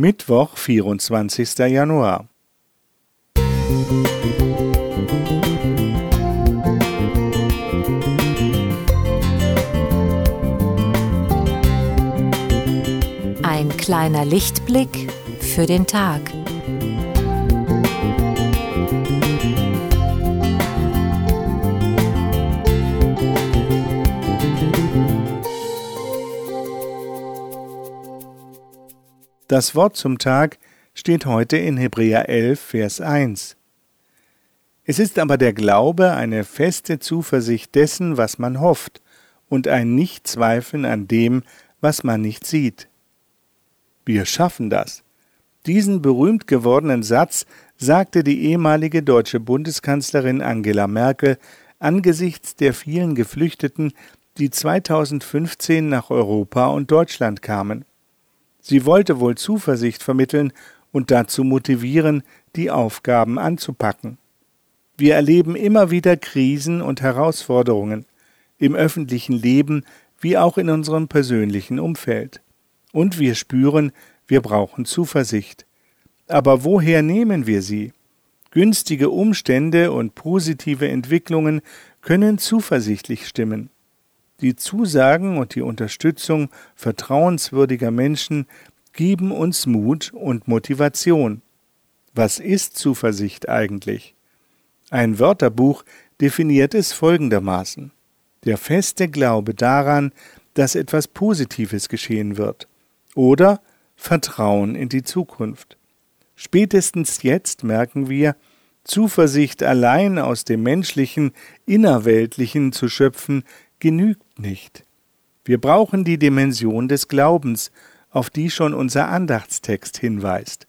Mittwoch, 24. Januar. Ein kleiner Lichtblick für den Tag. Das Wort zum Tag steht heute in Hebräer 11, Vers 1. Es ist aber der Glaube eine feste Zuversicht dessen, was man hofft, und ein Nichtzweifeln an dem, was man nicht sieht. Wir schaffen das. Diesen berühmt gewordenen Satz sagte die ehemalige deutsche Bundeskanzlerin Angela Merkel angesichts der vielen Geflüchteten, die 2015 nach Europa und Deutschland kamen. Sie wollte wohl Zuversicht vermitteln und dazu motivieren, die Aufgaben anzupacken. Wir erleben immer wieder Krisen und Herausforderungen im öffentlichen Leben wie auch in unserem persönlichen Umfeld. Und wir spüren, wir brauchen Zuversicht. Aber woher nehmen wir sie? Günstige Umstände und positive Entwicklungen können zuversichtlich stimmen. Die Zusagen und die Unterstützung vertrauenswürdiger Menschen geben uns Mut und Motivation. Was ist Zuversicht eigentlich? Ein Wörterbuch definiert es folgendermaßen Der feste Glaube daran, dass etwas Positives geschehen wird, oder Vertrauen in die Zukunft. Spätestens jetzt merken wir, Zuversicht allein aus dem menschlichen, innerweltlichen zu schöpfen, genügt nicht. Wir brauchen die Dimension des Glaubens, auf die schon unser Andachtstext hinweist.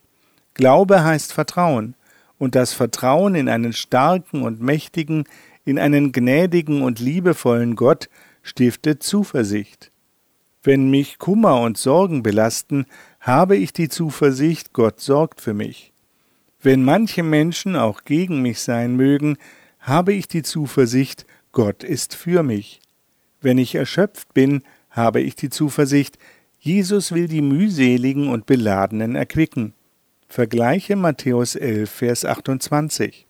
Glaube heißt Vertrauen, und das Vertrauen in einen starken und mächtigen, in einen gnädigen und liebevollen Gott stiftet Zuversicht. Wenn mich Kummer und Sorgen belasten, habe ich die Zuversicht, Gott sorgt für mich. Wenn manche Menschen auch gegen mich sein mögen, habe ich die Zuversicht, Gott ist für mich. Wenn ich erschöpft bin, habe ich die Zuversicht, Jesus will die mühseligen und beladenen erquicken. Vergleiche Matthäus 11, Vers 28.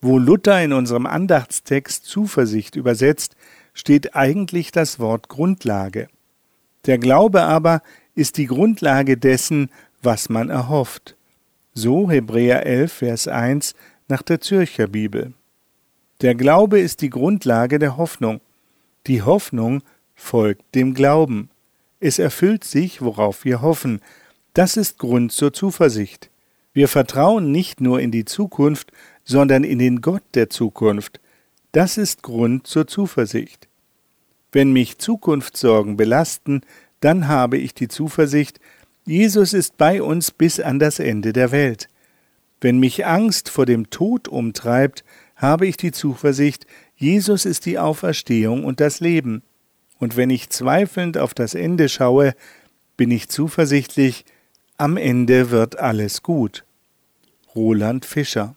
Wo Luther in unserem Andachtstext Zuversicht übersetzt, steht eigentlich das Wort Grundlage. Der Glaube aber ist die Grundlage dessen, was man erhofft. So Hebräer 11, Vers 1 nach der Zürcher Bibel. Der Glaube ist die Grundlage der Hoffnung. Die Hoffnung folgt dem Glauben. Es erfüllt sich, worauf wir hoffen. Das ist Grund zur Zuversicht. Wir vertrauen nicht nur in die Zukunft, sondern in den Gott der Zukunft. Das ist Grund zur Zuversicht. Wenn mich Zukunftssorgen belasten, dann habe ich die Zuversicht, Jesus ist bei uns bis an das Ende der Welt. Wenn mich Angst vor dem Tod umtreibt, habe ich die Zuversicht, Jesus ist die Auferstehung und das Leben und wenn ich zweifelnd auf das Ende schaue, bin ich zuversichtlich, am Ende wird alles gut. Roland Fischer